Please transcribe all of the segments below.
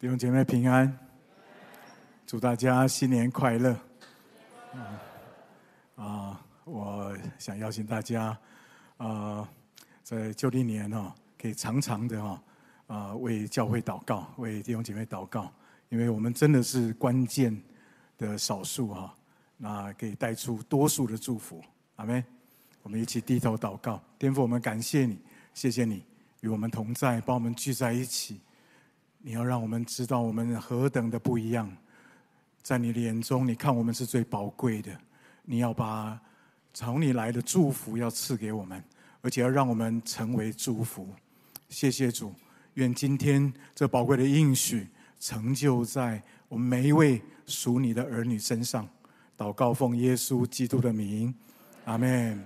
弟兄姐妹平安，祝大家新年快乐。啊，我想邀请大家，啊，在旧历年哈，可以常常的哈，啊，为教会祷告，为弟兄姐妹祷告，因为我们真的是关键的少数哈，那可以带出多数的祝福。阿们，我们一起低头祷告，天父，我们感谢你，谢谢你与我们同在，把我们聚在一起。你要让我们知道我们何等的不一样，在你的眼中，你看我们是最宝贵的。你要把从你来的祝福要赐给我们，而且要让我们成为祝福。谢谢主，愿今天这宝贵的应许成就在我们每一位属你的儿女身上。祷告奉耶稣基督的名，阿门。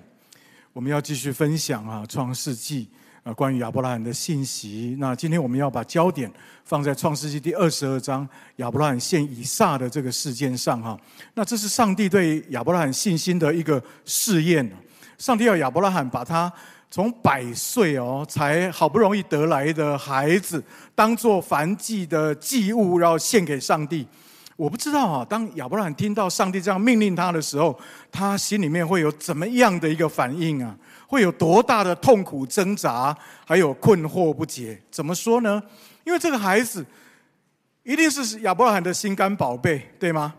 我们要继续分享啊，《创世纪》。啊，关于亚伯拉罕的信息。那今天我们要把焦点放在创世纪第二十二章亚伯拉罕献以撒的这个事件上哈。那这是上帝对亚伯拉罕信心的一个试验。上帝要亚伯拉罕把他从百岁哦才好不容易得来的孩子当做燔祭的祭物，然后献给上帝。我不知道啊，当亚伯拉罕听到上帝这样命令他的时候，他心里面会有怎么样的一个反应啊？会有多大的痛苦挣扎，还有困惑不解？怎么说呢？因为这个孩子一定是亚伯拉罕的心肝宝贝，对吗？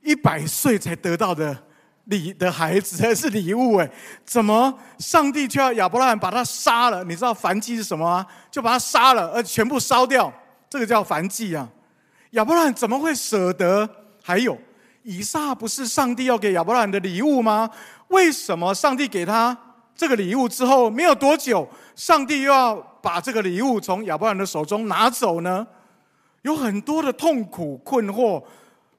一百岁才得到的礼的孩子，还是礼物哎？怎么上帝却要亚伯拉罕把他杀了？你知道燔祭是什么吗？就把他杀了，而全部烧掉，这个叫燔祭啊！亚伯拉罕怎么会舍得？还有以撒不是上帝要给亚伯拉罕的礼物吗？为什么上帝给他？这个礼物之后没有多久，上帝又要把这个礼物从亚伯拉罕的手中拿走呢？有很多的痛苦、困惑、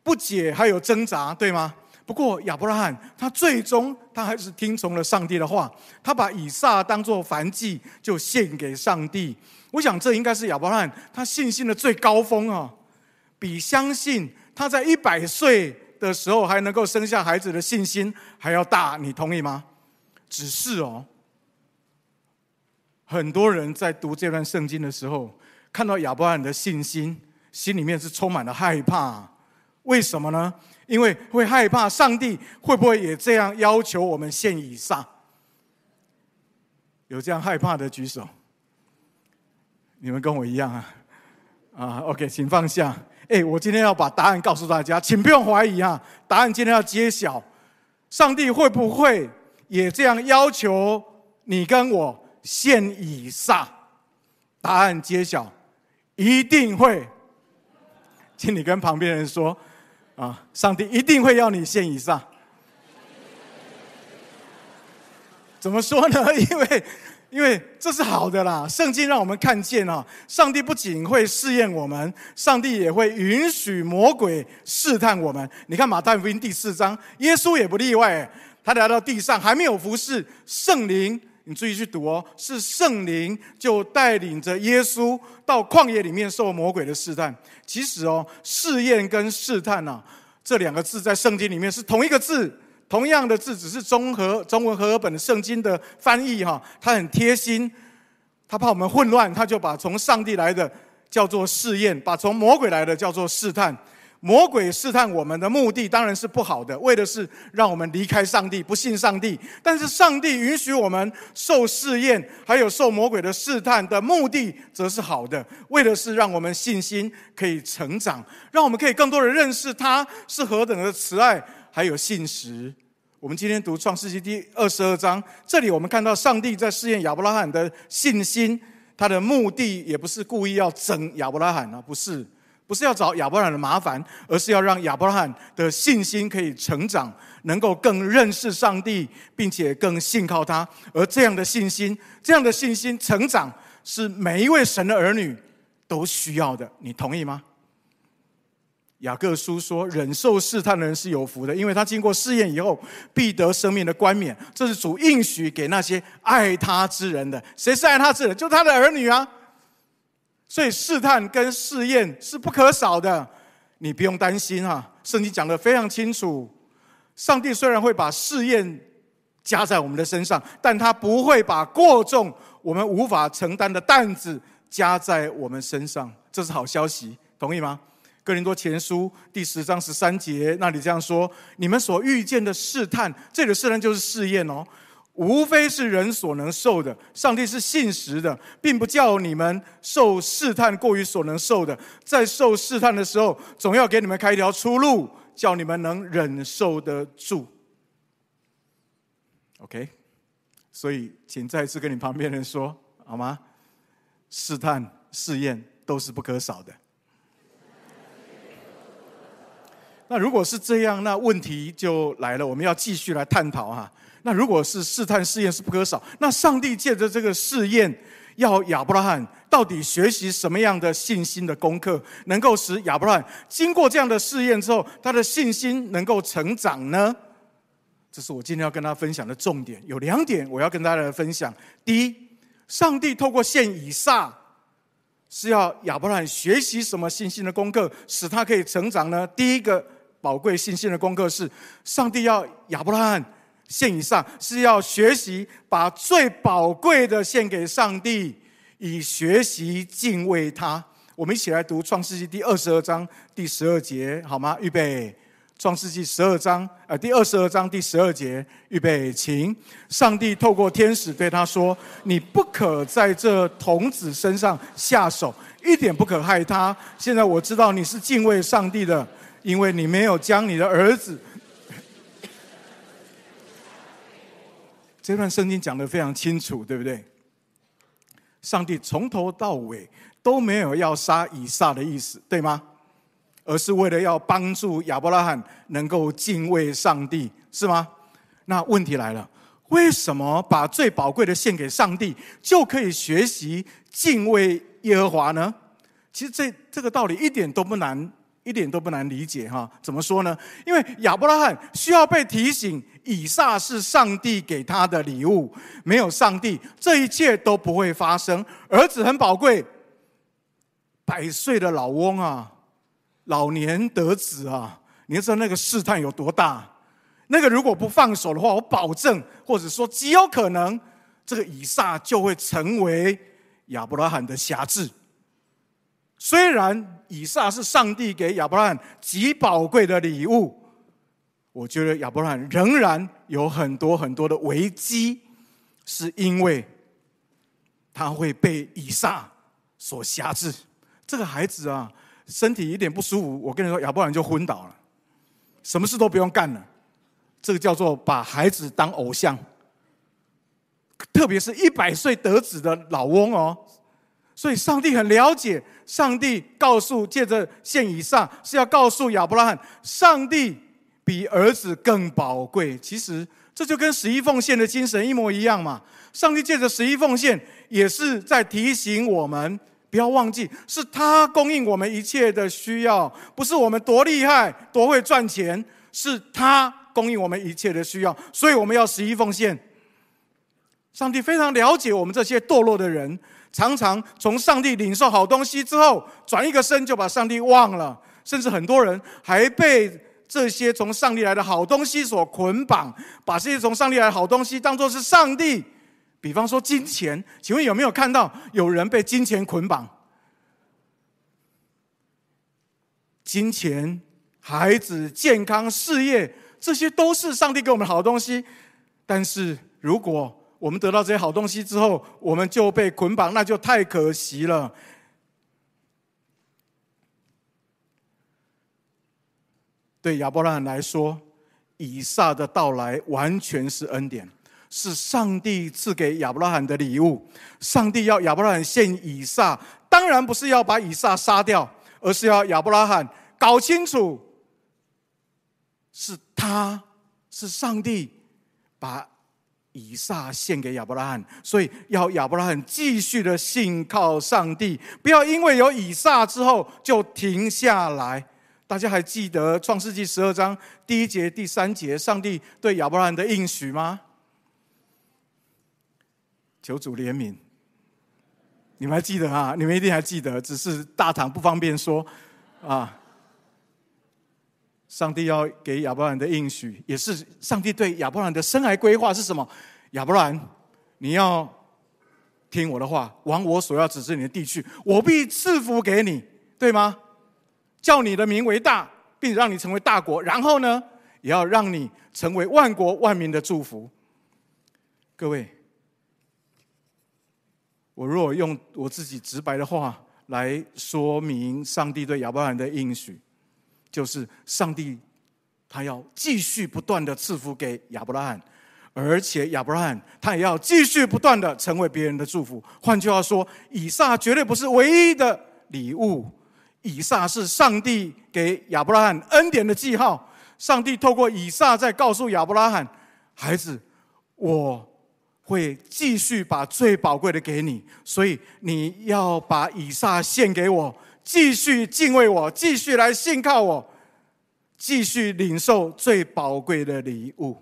不解，还有挣扎，对吗？不过亚伯拉罕他最终他还是听从了上帝的话，他把以撒当作燔祭就献给上帝。我想这应该是亚伯拉罕他信心的最高峰啊，比相信他在一百岁的时候还能够生下孩子的信心还要大。你同意吗？只是哦，很多人在读这段圣经的时候，看到亚伯拉罕的信心，心里面是充满了害怕。为什么呢？因为会害怕上帝会不会也这样要求我们献以撒？有这样害怕的举手。你们跟我一样啊？啊，OK，请放下。哎，我今天要把答案告诉大家，请不用怀疑啊，答案今天要揭晓。上帝会不会？也这样要求你跟我献以撒，答案揭晓，一定会。请你跟旁边人说，啊，上帝一定会要你献以撒。怎么说呢？因为，因为这是好的啦。圣经让我们看见啊，上帝不仅会试验我们，上帝也会允许魔鬼试探我们。你看马太福音第四章，耶稣也不例外。他来到地上还没有服侍，圣灵，你注意去读哦，是圣灵就带领着耶稣到旷野里面受魔鬼的试探。其实哦，试验跟试探呐，这两个字在圣经里面是同一个字，同样的字，只是综合中文和合本圣经的翻译哈。他很贴心，他怕我们混乱，他就把从上帝来的叫做试验，把从魔鬼来的叫做试探。魔鬼试探我们的目的当然是不好的，为的是让我们离开上帝，不信上帝。但是上帝允许我们受试验，还有受魔鬼的试探的目的，则是好的，为的是让我们信心可以成长，让我们可以更多的认识他是何等的慈爱，还有信实。我们今天读创世纪第二十二章，这里我们看到上帝在试验亚伯拉罕的信心，他的目的也不是故意要整亚伯拉罕啊，不是。不是要找亚伯拉罕的麻烦，而是要让亚伯拉罕的信心可以成长，能够更认识上帝，并且更信靠他。而这样的信心，这样的信心成长，是每一位神的儿女都需要的。你同意吗？雅各书说：“忍受试探的人是有福的，因为他经过试验以后，必得生命的冠冕。这是主应许给那些爱他之人的。谁是爱他之人？就他的儿女啊。”所以试探跟试验是不可少的，你不用担心哈。圣经讲得非常清楚，上帝虽然会把试验加在我们的身上，但他不会把过重我们无法承担的担子加在我们身上。这是好消息，同意吗？哥林多前书第十章十三节那里这样说：你们所遇见的试探，这里的试探就是试验哦。无非是人所能受的，上帝是信实的，并不叫你们受试探过于所能受的。在受试探的时候，总要给你们开一条出路，叫你们能忍受得住。OK，所以请再次跟你旁边人说好吗？试探、试验都是不可少的。那如果是这样，那问题就来了，我们要继续来探讨哈。那如果是试探试验是不可少，那上帝借着这个试验，要亚伯拉罕到底学习什么样的信心的功课，能够使亚伯拉罕经过这样的试验之后，他的信心能够成长呢？这是我今天要跟大家分享的重点。有两点我要跟大家来分享。第一，上帝透过献以撒，是要亚伯拉罕学习什么信心的功课，使他可以成长呢？第一个宝贵信心的功课是，上帝要亚伯拉罕。献以上是要学习把最宝贵的献给上帝，以学习敬畏他。我们一起来读创世纪第二十二章第十二节，好吗？预备，创世纪十二章，呃，第二十二章第十二节，预备，请。上帝透过天使对他说：“你不可在这童子身上下手，一点不可害他。现在我知道你是敬畏上帝的，因为你没有将你的儿子。”这段圣经讲得非常清楚，对不对？上帝从头到尾都没有要杀以撒的意思，对吗？而是为了要帮助亚伯拉罕能够敬畏上帝，是吗？那问题来了，为什么把最宝贵的献给上帝，就可以学习敬畏耶和华呢？其实这这个道理一点都不难。一点都不难理解哈，怎么说呢？因为亚伯拉罕需要被提醒，以撒是上帝给他的礼物，没有上帝，这一切都不会发生。儿子很宝贵，百岁的老翁啊，老年得子啊，你要知道那个试探有多大？那个如果不放手的话，我保证，或者说极有可能，这个以撒就会成为亚伯拉罕的辖制。虽然以撒是上帝给亚伯拉罕极宝贵的礼物，我觉得亚伯拉罕仍然有很多很多的危机，是因为他会被以撒所挟制。这个孩子啊，身体一点不舒服，我跟你说，亚伯拉罕就昏倒了，什么事都不用干了。这个叫做把孩子当偶像，特别是一百岁得子的老翁哦。所以上帝很了解，上帝告诉借着献以撒是要告诉亚伯拉罕，上帝比儿子更宝贵。其实这就跟十一奉献的精神一模一样嘛。上帝借着十一奉献，也是在提醒我们，不要忘记是他供应我们一切的需要，不是我们多厉害、多会赚钱，是他供应我们一切的需要。所以我们要十一奉献。上帝非常了解我们这些堕落的人。常常从上帝领受好东西之后，转一个身就把上帝忘了，甚至很多人还被这些从上帝来的好东西所捆绑，把这些从上帝来的好东西当做是上帝。比方说金钱，请问有没有看到有人被金钱捆绑？金钱、孩子、健康、事业，这些都是上帝给我们的好东西。但是如果我们得到这些好东西之后，我们就被捆绑，那就太可惜了。对亚伯拉罕来说，以撒的到来完全是恩典，是上帝赐给亚伯拉罕的礼物。上帝要亚伯拉罕献以撒，当然不是要把以撒杀掉，而是要亚伯拉罕搞清楚，是他是上帝把。以撒献给亚伯拉罕，所以要亚伯拉罕继续的信靠上帝，不要因为有以撒之后就停下来。大家还记得创世纪十二章第一节、第三节，上帝对亚伯兰的应许吗？求主怜悯，你们还记得啊？你们一定还记得，只是大堂不方便说啊。上帝要给亚伯兰的应许，也是上帝对亚伯兰的生涯规划是什么？亚伯兰，你要听我的话，往我所要指示你的地去，我必赐福给你，对吗？叫你的名为大，并让你成为大国，然后呢，也要让你成为万国万民的祝福。各位，我如果用我自己直白的话来说明上帝对亚伯兰的应许，就是上帝他要继续不断的赐福给亚伯拉罕，而且亚伯拉罕他也要继续不断的成为别人的祝福。换句话说，以撒绝对不是唯一的礼物。以撒是上帝给亚伯拉罕恩典的记号。上帝透过以撒在告诉亚伯拉罕：“孩子，我会继续把最宝贵的给你，所以你要把以撒献给我，继续敬畏我，继续来信靠我，继续领受最宝贵的礼物。”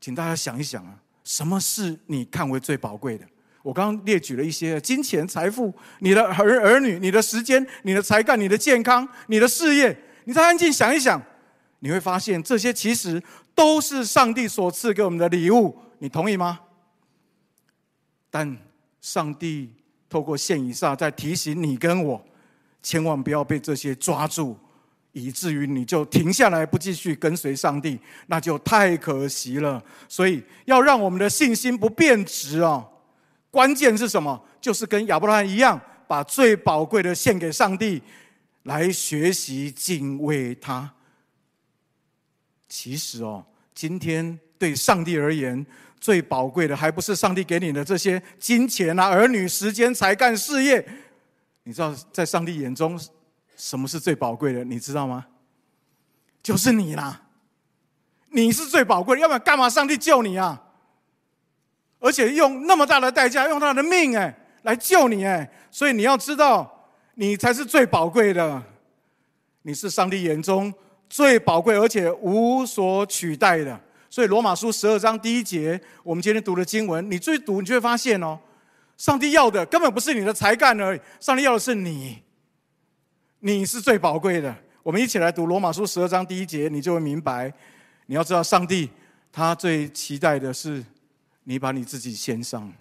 请大家想一想啊，什么是你看为最宝贵的？我刚刚列举了一些金钱、财富、你的儿儿女、你的时间、你的才干、你的健康、你的事业。你再安静想一想，你会发现这些其实都是上帝所赐给我们的礼物。你同意吗？但上帝透过献以撒在提醒你跟我，千万不要被这些抓住，以至于你就停下来不继续跟随上帝，那就太可惜了。所以要让我们的信心不变质哦。关键是什么？就是跟亚伯拉罕一样，把最宝贵的献给上帝，来学习敬畏他。其实哦，今天对上帝而言，最宝贵的还不是上帝给你的这些金钱啊、儿女、时间、才干、事业。你知道，在上帝眼中，什么是最宝贵的？你知道吗？就是你啦！你是最宝贵的，要不然干嘛上帝救你啊？而且用那么大的代价，用他的命哎来救你哎，所以你要知道，你才是最宝贵的，你是上帝眼中最宝贵而且无所取代的。所以罗马书十二章第一节，我们今天读的经文，你最读你就会发现哦，上帝要的根本不是你的才干而已，上帝要的是你，你是最宝贵的。我们一起来读罗马书十二章第一节，你就会明白。你要知道，上帝他最期待的是。你把你自己献上，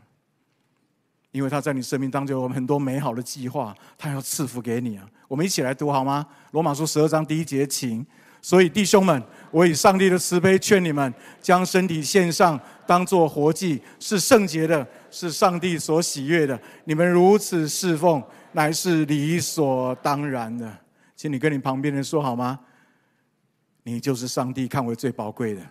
因为他在你生命当中有很多美好的计划，他要赐福给你啊！我们一起来读好吗？罗马书十二章第一节，请。所以弟兄们，我以上帝的慈悲劝你们，将身体献上，当作活祭，是圣洁的，是上帝所喜悦的。你们如此侍奉，乃是理所当然的。请你跟你旁边人说好吗？你就是上帝看为最宝贵的。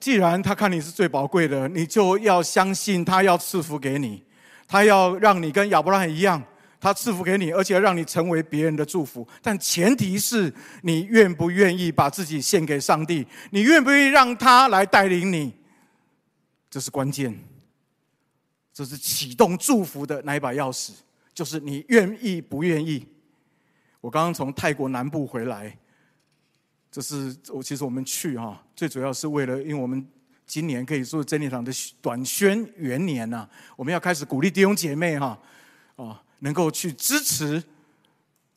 既然他看你是最宝贵的，你就要相信他要赐福给你，他要让你跟亚伯拉罕一样，他赐福给你，而且让你成为别人的祝福。但前提是你愿不愿意把自己献给上帝，你愿不愿意让他来带领你，这是关键，这是启动祝福的那一把钥匙，就是你愿意不愿意。我刚刚从泰国南部回来。这是我其实我们去哈，最主要是为了，因为我们今年可以说真理堂的短宣元年呐，我们要开始鼓励弟兄姐妹哈，哦，能够去支持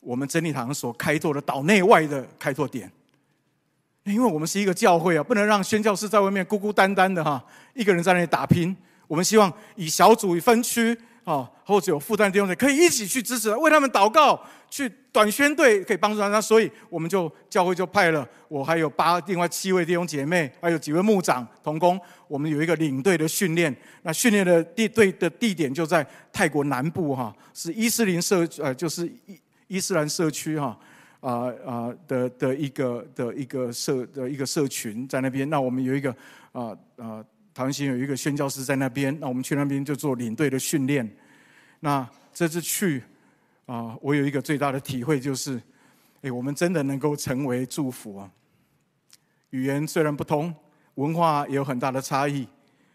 我们真理堂所开拓的岛内外的开拓点，因为我们是一个教会啊，不能让宣教士在外面孤孤单单的哈，一个人在那里打拼，我们希望以小组、以分区。啊，或者有负担的弟兄可以一起去支持，为他们祷告，去短宣队可以帮助他。所以我们就教会就派了我，还有八另外七位弟兄姐妹，还有几位牧长同工。我们有一个领队的训练，那训练的地队的地点就在泰国南部哈，是伊斯林社呃，就是伊伊斯兰社区哈啊啊的的一个的一个社的一个社群在那边。那我们有一个啊啊。湾新有一个宣教师在那边，那我们去那边就做领队的训练。那这次去啊，我有一个最大的体会就是，哎，我们真的能够成为祝福啊！语言虽然不同，文化也有很大的差异，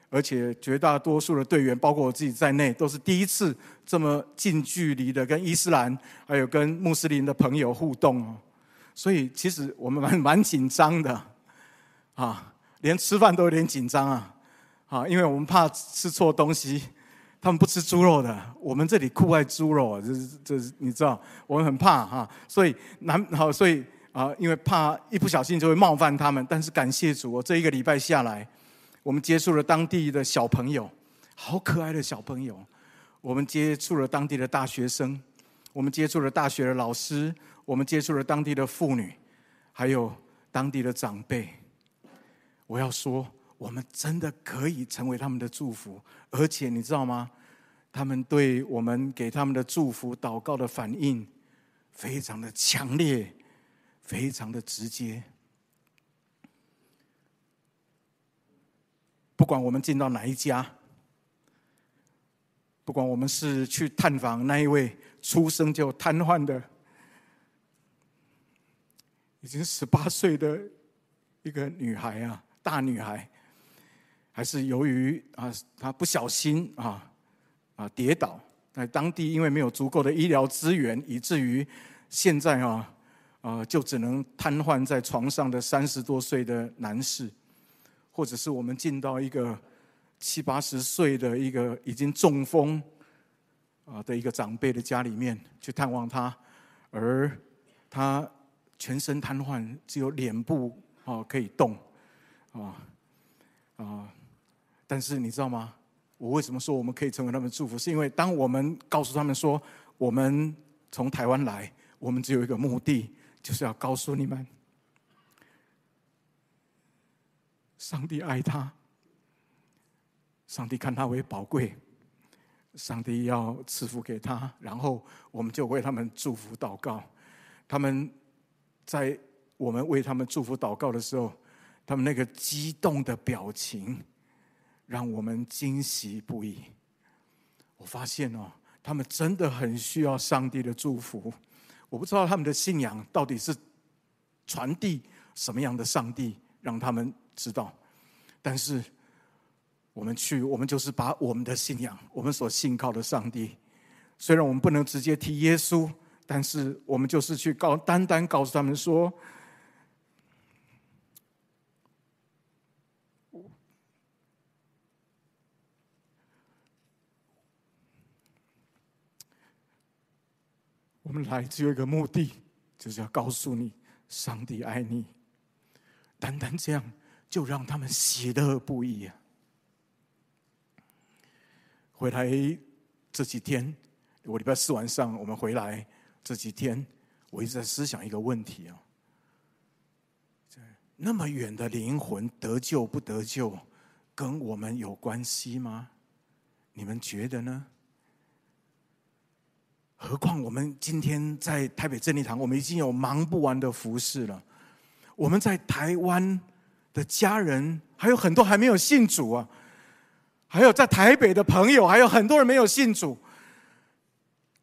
而且绝大多数的队员，包括我自己在内，都是第一次这么近距离的跟伊斯兰还有跟穆斯林的朋友互动哦。所以其实我们蛮蛮紧张的啊，连吃饭都有点紧张啊。啊，因为我们怕吃错东西，他们不吃猪肉的，我们这里酷爱猪肉啊，这这你知道，我们很怕哈，所以难好，所以啊，因为怕一不小心就会冒犯他们，但是感谢主，我这一个礼拜下来，我们接触了当地的小朋友，好可爱的小朋友。我们接触了当地的大学生，我们接触了大学的老师，我们接触了当地的妇女，还有当地的长辈。我要说，我们真的可以成为他们的祝福，而且你知道吗？他们对我们给他们的祝福、祷告的反应，非常的强烈，非常的直接。不管我们进到哪一家。不管我们是去探访那一位出生就瘫痪的、已经十八岁的一个女孩啊，大女孩，还是由于啊他不小心啊啊跌倒，在当地因为没有足够的医疗资源，以至于现在啊啊就只能瘫痪在床上的三十多岁的男士，或者是我们进到一个。七八十岁的一个已经中风啊的一个长辈的家里面去探望他，而他全身瘫痪，只有脸部啊可以动啊啊！但是你知道吗？我为什么说我们可以成为他们祝福？是因为当我们告诉他们说，我们从台湾来，我们只有一个目的，就是要告诉你们，上帝爱他。上帝看他为宝贵，上帝要赐福给他，然后我们就为他们祝福祷告。他们在我们为他们祝福祷告的时候，他们那个激动的表情，让我们惊喜不已。我发现哦，他们真的很需要上帝的祝福。我不知道他们的信仰到底是传递什么样的上帝，让他们知道，但是。我们去，我们就是把我们的信仰，我们所信靠的上帝，虽然我们不能直接提耶稣，但是我们就是去告，单单告诉他们说，我们来只有一个目的，就是要告诉你，上帝爱你。单单这样，就让他们喜乐不已啊！回来这几天，我礼拜四晚上我们回来这几天，我一直在思想一个问题啊：那么远的灵魂得救不得救，跟我们有关系吗？你们觉得呢？何况我们今天在台北真理堂，我们已经有忙不完的服事了。我们在台湾的家人还有很多还没有信主啊。还有在台北的朋友，还有很多人没有信主。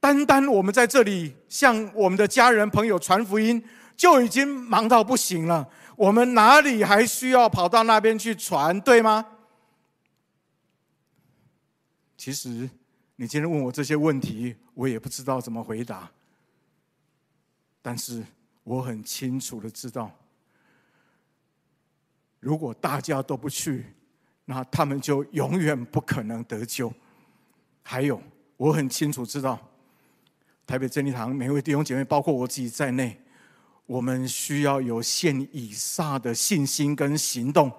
单单我们在这里向我们的家人朋友传福音，就已经忙到不行了。我们哪里还需要跑到那边去传，对吗？其实你今天问我这些问题，我也不知道怎么回答。但是我很清楚的知道，如果大家都不去，那他们就永远不可能得救。还有，我很清楚知道，台北真理堂每位弟兄姐妹，包括我自己在内，我们需要有献以上的信心跟行动，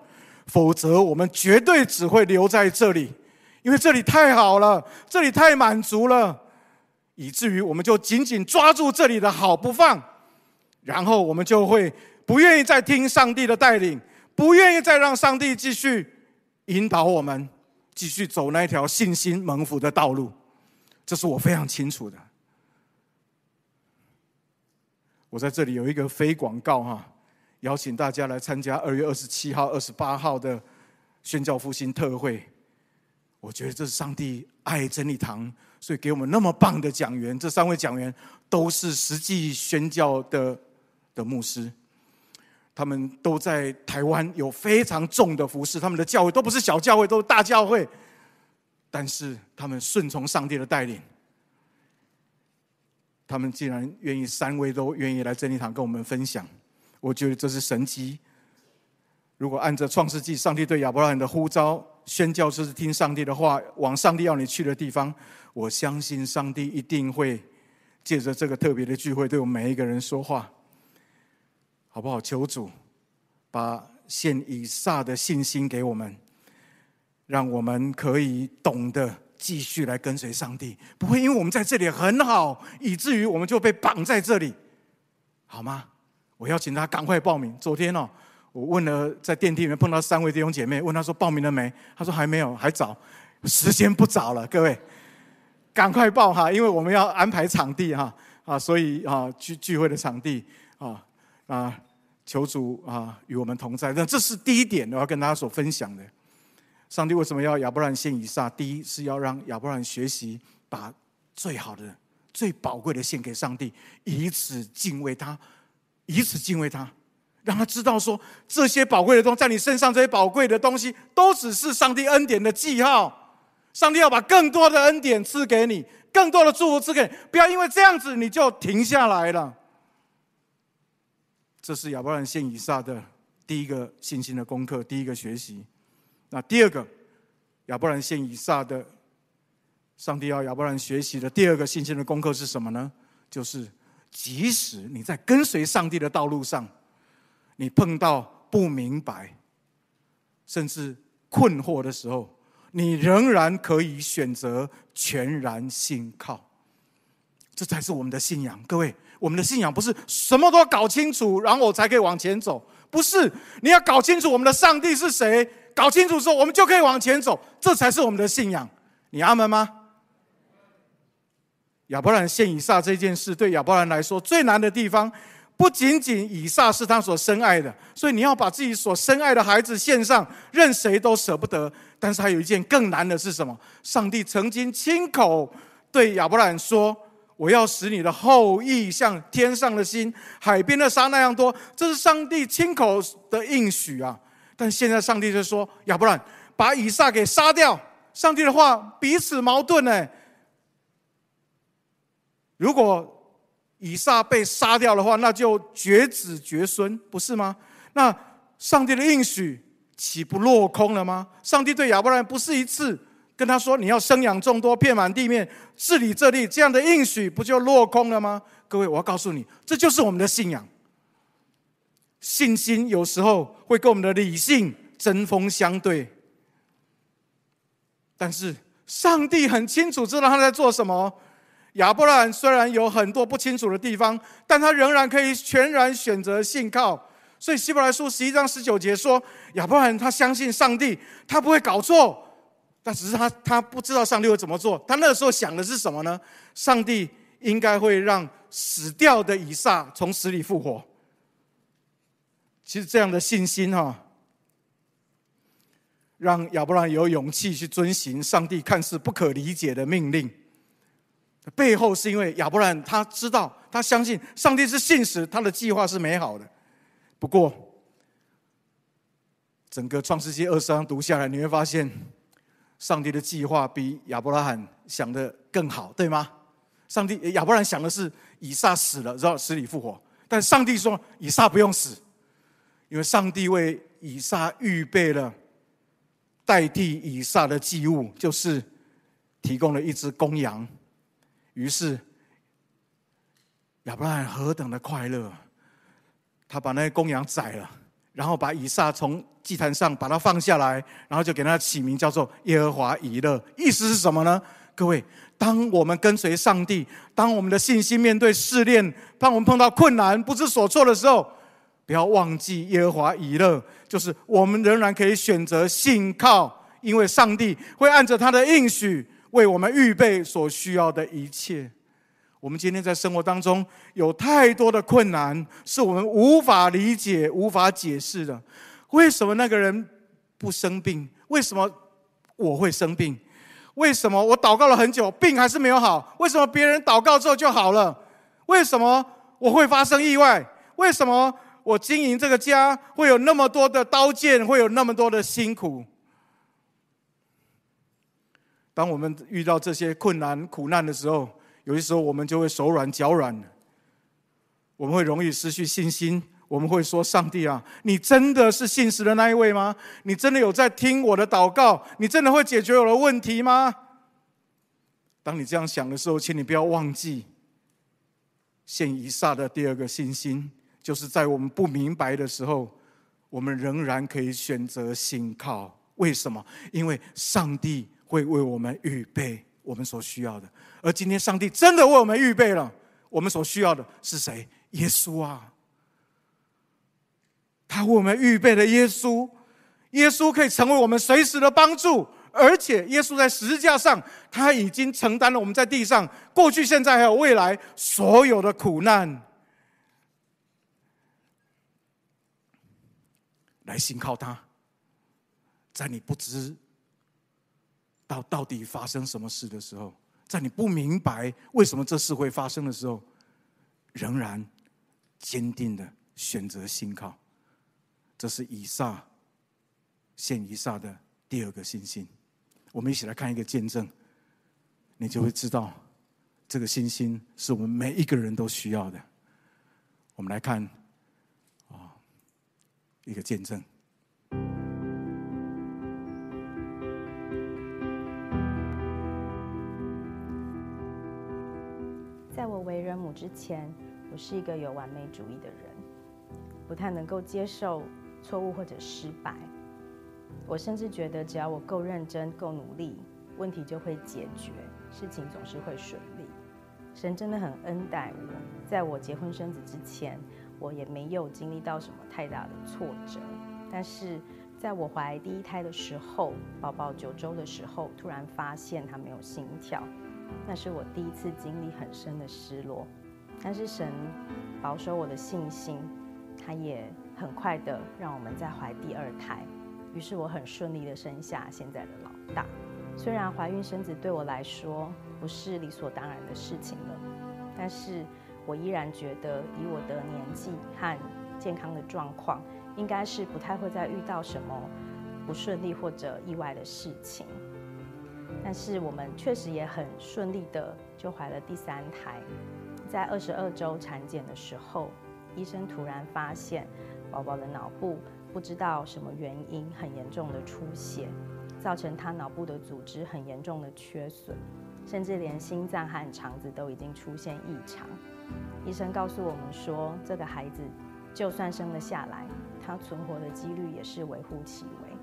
否则我们绝对只会留在这里，因为这里太好了，这里太满足了，以至于我们就紧紧抓住这里的好不放，然后我们就会不愿意再听上帝的带领，不愿意再让上帝继续。引导我们继续走那条信心蒙福的道路，这是我非常清楚的。我在这里有一个非广告哈，邀请大家来参加二月二十七号、二十八号的宣教复兴特会。我觉得这是上帝爱真理堂，所以给我们那么棒的讲员。这三位讲员都是实际宣教的的牧师。他们都在台湾有非常重的服事，他们的教会都不是小教会，都是大教会。但是他们顺从上帝的带领，他们竟然愿意三位都愿意来真理堂跟我们分享，我觉得这是神迹。如果按照创世纪，上帝对亚伯拉罕的呼召，宣教就是听上帝的话，往上帝要你去的地方，我相信上帝一定会借着这个特别的聚会，对我们每一个人说话。好不好？求主把现以撒的信心给我们，让我们可以懂得继续来跟随上帝，不会因为我们在这里很好，以至于我们就被绑在这里，好吗？我邀请他赶快报名。昨天哦，我问了在电梯里面碰到三位弟兄姐妹，问他说报名了没？他说还没有，还早，时间不早了，各位，赶快报哈，因为我们要安排场地哈啊，所以啊聚聚会的场地啊啊，求主啊与我们同在。那这是第一点，我要跟大家所分享的。上帝为什么要亚伯兰献以撒？第一是要让亚伯兰学习把最好的、最宝贵的献给上帝，以此敬畏他，以此敬畏他，让他知道说这些宝贵的东西在你身上，这些宝贵的东西都只是上帝恩典的记号。上帝要把更多的恩典赐给你，更多的祝福赐给你，不要因为这样子你就停下来了。这是亚伯兰献以撒的第一个信心的功课，第一个学习。那第二个，亚伯兰献以撒的，上帝要亚伯兰学习的第二个信心的功课是什么呢？就是即使你在跟随上帝的道路上，你碰到不明白，甚至困惑的时候，你仍然可以选择全然信靠。这才是我们的信仰，各位，我们的信仰不是什么都要搞清楚，然后我才可以往前走，不是，你要搞清楚我们的上帝是谁。搞清楚之后，我们就可以往前走，这才是我们的信仰。你阿门吗？亚伯兰献以撒这件事，对亚伯兰来说最难的地方，不仅仅以撒是他所深爱的，所以你要把自己所深爱的孩子献上，任谁都舍不得。但是还有一件更难的是什么？上帝曾经亲口对亚伯兰说：“我要使你的后裔像天上的星、海边的沙那样多。”这是上帝亲口的应许啊。但现在上帝就说：“亚伯兰，把以撒给杀掉。”上帝的话彼此矛盾呢。如果以撒被杀掉的话，那就绝子绝孙，不是吗？那上帝的应许岂不落空了吗？上帝对亚伯兰不是一次跟他说：“你要生养众多，遍满地面，治理这地。”这样的应许不就落空了吗？各位，我要告诉你，这就是我们的信仰。信心有时候会跟我们的理性针锋相对，但是上帝很清楚知道他在做什么。亚伯兰虽然有很多不清楚的地方，但他仍然可以全然选择信靠。所以希伯来书十一章十九节说，亚伯兰他相信上帝，他不会搞错，但只是他他不知道上帝会怎么做。他那个时候想的是什么呢？上帝应该会让死掉的以撒从死里复活。其实这样的信心哈，让亚伯兰有勇气去遵行上帝看似不可理解的命令。背后是因为亚伯兰他知道，他相信上帝是信实，他的计划是美好的。不过，整个创世纪二十章读下来，你会发现，上帝的计划比亚伯拉罕想的更好，对吗？上帝亚伯兰想的是以撒死了，然后死里复活，但上帝说以撒不用死。因为上帝为以撒预备了代替以撒的祭物，就是提供了一只公羊。于是亚伯拉罕何等的快乐，他把那个公羊宰了，然后把以撒从祭坛上把它放下来，然后就给他起名叫做耶和华以勒。意思是什么呢？各位，当我们跟随上帝，当我们的信心面对试炼，当我们碰到困难不知所措的时候，不要忘记耶和华以勒，就是我们仍然可以选择信靠，因为上帝会按着他的应许为我们预备所需要的一切。我们今天在生活当中有太多的困难，是我们无法理解、无法解释的。为什么那个人不生病？为什么我会生病？为什么我祷告了很久，病还是没有好？为什么别人祷告之后就好了？为什么我会发生意外？为什么？我经营这个家会有那么多的刀剑，会有那么多的辛苦。当我们遇到这些困难苦难的时候，有些时候我们就会手软脚软，我们会容易失去信心。我们会说：“上帝啊，你真的是信实的那一位吗？你真的有在听我的祷告？你真的会解决我的问题吗？”当你这样想的时候，请你不要忘记献以撒的第二个信心。就是在我们不明白的时候，我们仍然可以选择信靠为什么？因为上帝会为我们预备我们所需要的。而今天，上帝真的为我们预备了我们所需要的是谁？耶稣啊！他为我们预备了耶稣，耶稣可以成为我们随时的帮助。而且，耶稣在十字架上，他已经承担了我们在地上过去、现在还有未来所有的苦难。来信靠他，在你不知到到底发生什么事的时候，在你不明白为什么这事会发生的时候，仍然坚定的选择信靠。这是以撒献以撒的第二个信心。我们一起来看一个见证，你就会知道这个信心是我们每一个人都需要的。我们来看啊。一个见证，在我为人母之前，我是一个有完美主义的人，不太能够接受错误或者失败。我甚至觉得，只要我够认真、够努力，问题就会解决，事情总是会顺利。神真的很恩待我，在我结婚生子之前。我也没有经历到什么太大的挫折，但是在我怀第一胎的时候，宝宝九周的时候，突然发现他没有心跳，那是我第一次经历很深的失落。但是神保守我的信心，他也很快的让我们再怀第二胎，于是我很顺利的生下现在的老大。虽然怀孕生子对我来说不是理所当然的事情了，但是。我依然觉得，以我的年纪和健康的状况，应该是不太会再遇到什么不顺利或者意外的事情。但是我们确实也很顺利的就怀了第三胎，在二十二周产检的时候，医生突然发现宝宝的脑部不知道什么原因很严重的出血，造成他脑部的组织很严重的缺损，甚至连心脏和肠子都已经出现异常。医生告诉我们说，这个孩子就算生了下来，他存活的几率也是微乎其微。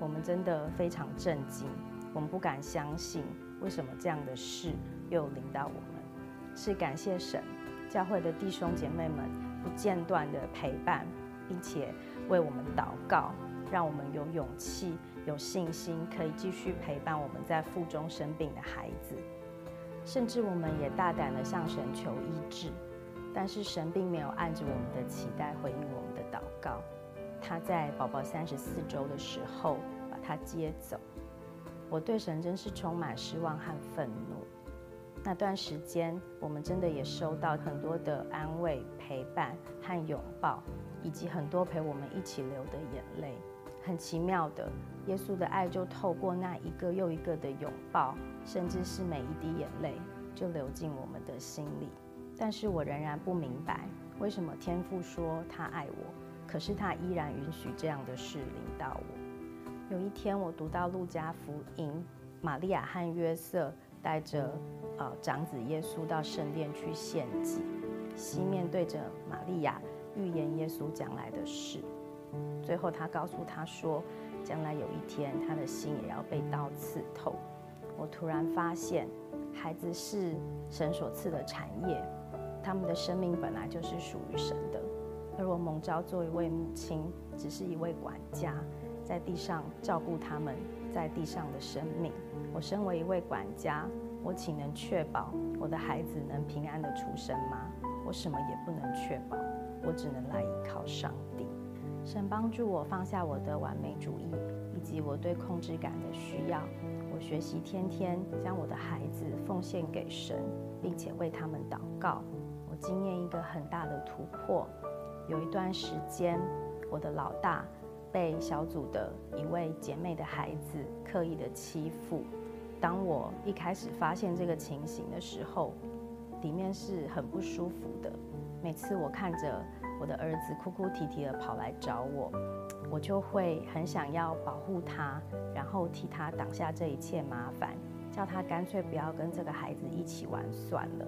我们真的非常震惊，我们不敢相信，为什么这样的事又临到我们？是感谢神，教会的弟兄姐妹们不间断的陪伴，并且为我们祷告，让我们有勇气、有信心，可以继续陪伴我们在腹中生病的孩子。甚至我们也大胆的向神求医治，但是神并没有按着我们的期待回应我们的祷告。他在宝宝三十四周的时候把他接走。我对神真是充满失望和愤怒。那段时间，我们真的也收到很多的安慰、陪伴和拥抱，以及很多陪我们一起流的眼泪。很奇妙的，耶稣的爱就透过那一个又一个的拥抱，甚至是每一滴眼泪，就流进我们的心里。但是我仍然不明白，为什么天父说他爱我，可是他依然允许这样的事临到我。有一天，我读到路加福音，玛利亚和约瑟带着呃长子耶稣到圣殿去献祭，西面对着玛利亚预言耶稣将来的事。最后，他告诉他说，将来有一天，他的心也要被刀刺透。我突然发现，孩子是神所赐的产业，他们的生命本来就是属于神的。而我蒙召做一位母亲，只是一位管家，在地上照顾他们在地上的生命。我身为一位管家，我岂能确保我的孩子能平安的出生吗？我什么也不能确保，我只能来依靠上帝。神帮助我放下我的完美主义，以及我对控制感的需要。我学习天天将我的孩子奉献给神，并且为他们祷告。我经验一个很大的突破。有一段时间，我的老大被小组的一位姐妹的孩子刻意的欺负。当我一开始发现这个情形的时候，里面是很不舒服的。每次我看着。我的儿子哭哭啼啼的跑来找我，我就会很想要保护他，然后替他挡下这一切麻烦，叫他干脆不要跟这个孩子一起玩算了。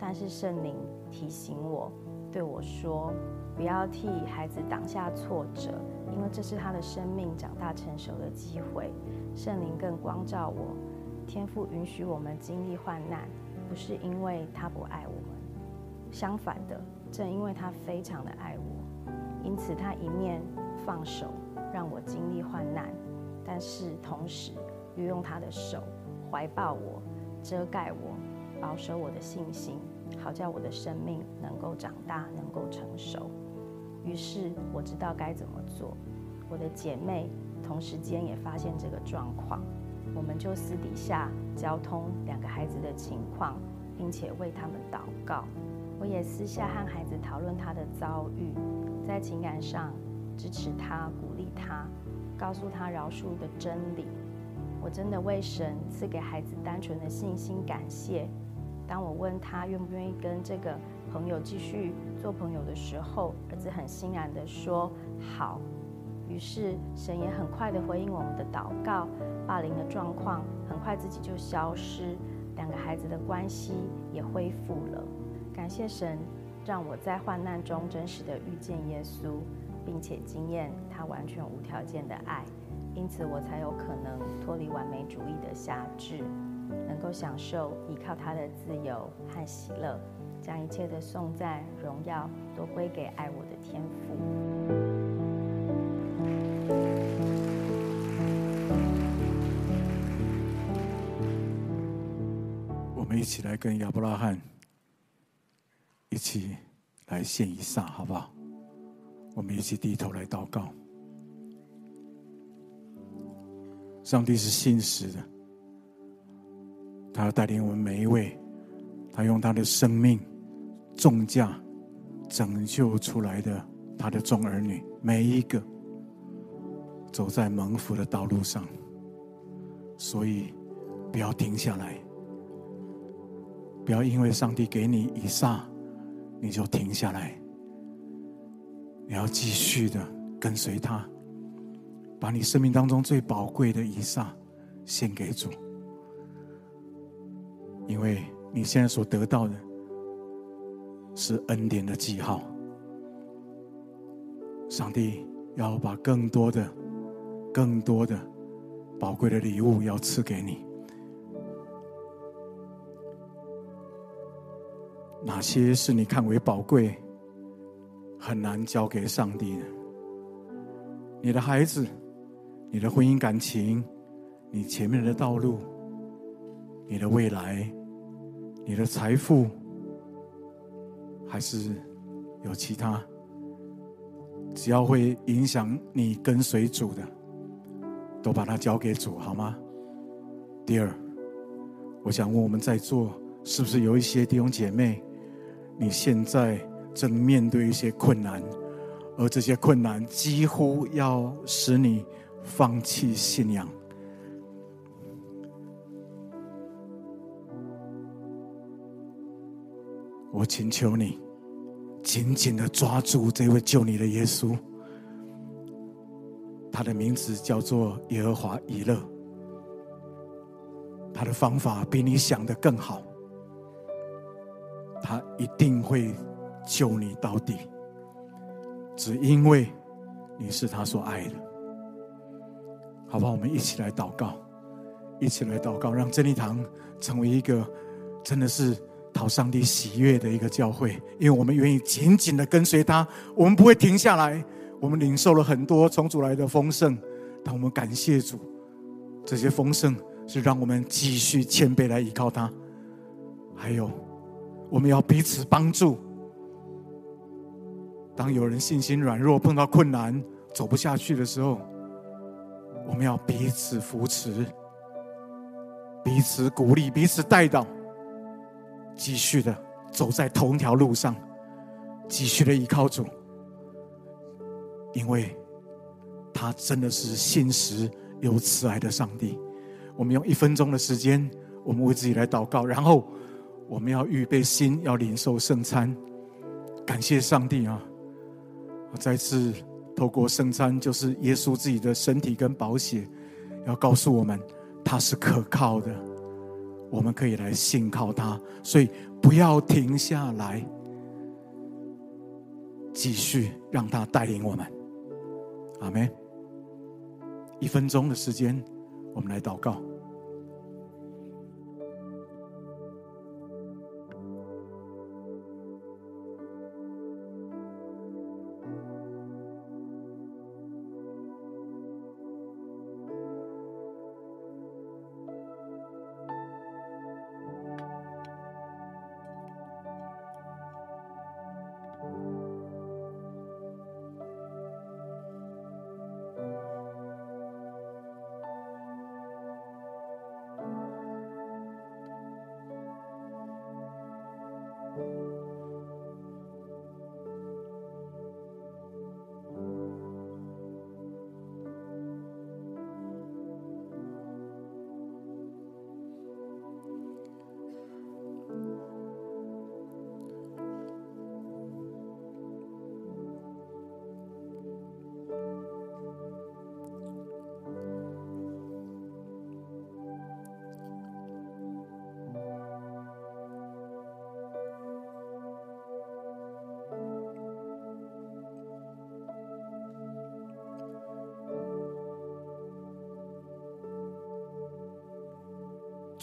但是圣灵提醒我，对我说：“不要替孩子挡下挫折，因为这是他的生命长大成熟的机会。”圣灵更光照我，天父允许我们经历患难，不是因为他不爱我们，相反的，正因为他非常的爱我，因此他一面放手让我经历患难，但是同时又用他的手怀抱我、遮盖我、保守我的信心。好叫我的生命能够长大，能够成熟。于是我知道该怎么做。我的姐妹同时间也发现这个状况，我们就私底下交通两个孩子的情况，并且为他们祷告。我也私下和孩子讨论他的遭遇，在情感上支持他、鼓励他，告诉他饶恕的真理。我真的为神赐给孩子单纯的信心感谢。当我问他愿不愿意跟这个朋友继续做朋友的时候，儿子很欣然地说好。于是神也很快地回应我们的祷告，霸凌的状况很快自己就消失，两个孩子的关系也恢复了。感谢神，让我在患难中真实地遇见耶稣，并且经验他完全无条件的爱，因此我才有可能脱离完美主义的辖制。能够享受依靠他的自由和喜乐，将一切的颂赞荣耀都归给爱我的天父。我们一起来跟亚伯拉罕一起来献以撒，好不好？我们一起低头来祷告。上帝是信实的。他要带领我们每一位，他用他的生命重价拯救出来的他的众儿女，每一个走在蒙福的道路上。所以不要停下来，不要因为上帝给你以撒，你就停下来。你要继续的跟随他，把你生命当中最宝贵的以撒献给主。因为你现在所得到的是恩典的记号，上帝要把更多的、更多的宝贵的礼物要赐给你。哪些是你看为宝贵、很难交给上帝的？你的孩子、你的婚姻感情、你前面的道路、你的未来。你的财富，还是有其他？只要会影响你跟随主的，都把它交给主，好吗？第二，我想问我们在座，是不是有一些弟兄姐妹，你现在正面对一些困难，而这些困难几乎要使你放弃信仰？我请求你，紧紧的抓住这位救你的耶稣。他的名字叫做耶和华以勒。他的方法比你想的更好。他一定会救你到底，只因为你是他所爱的。好不好？我们一起来祷告，一起来祷告，让真理堂成为一个真的是。讨上帝喜悦的一个教会，因为我们愿意紧紧的跟随他，我们不会停下来。我们领受了很多从主来的丰盛，但我们感谢主，这些丰盛是让我们继续谦卑来依靠他。还有，我们要彼此帮助。当有人信心软弱、碰到困难、走不下去的时候，我们要彼此扶持、彼此鼓励、彼此带导。继续的走在同一条路上，继续的依靠主，因为他真的是信实又慈爱的上帝。我们用一分钟的时间，我们为自己来祷告，然后我们要预备心，要领受圣餐。感谢上帝啊！我再次透过圣餐，就是耶稣自己的身体跟宝血，要告诉我们他是可靠的。我们可以来信靠他，所以不要停下来。继续让他带领我们。阿门。一分钟的时间，我们来祷告。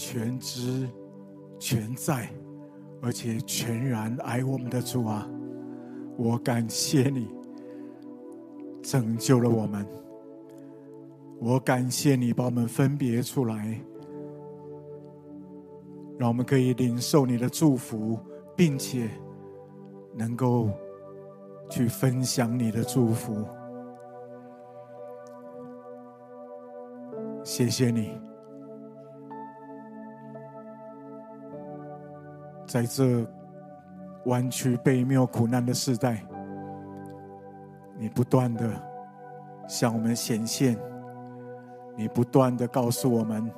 全知全在，而且全然爱我们的主啊，我感谢你拯救了我们，我感谢你把我们分别出来，让我们可以领受你的祝福，并且能够去分享你的祝福。谢谢你。在这弯曲悖谬苦难的时代，你不断的向我们显现，你不断的告诉我们，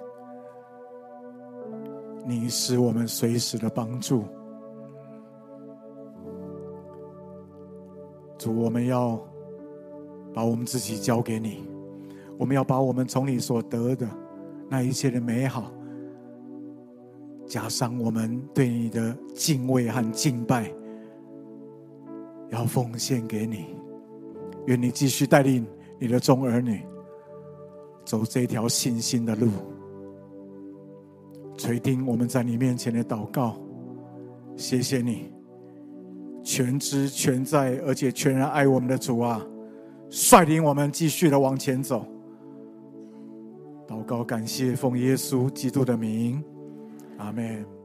你是我们随时的帮助。主，我们要把我们自己交给你，我们要把我们从你所得的那一切的美好。加上我们对你的敬畏和敬拜，要奉献给你。愿你继续带领你的众儿女走这条信心的路。垂听我们在你面前的祷告，谢谢你，全知全在而且全然爱我们的主啊，率领我们继续的往前走。祷告感谢，奉耶稣基督的名。阿门。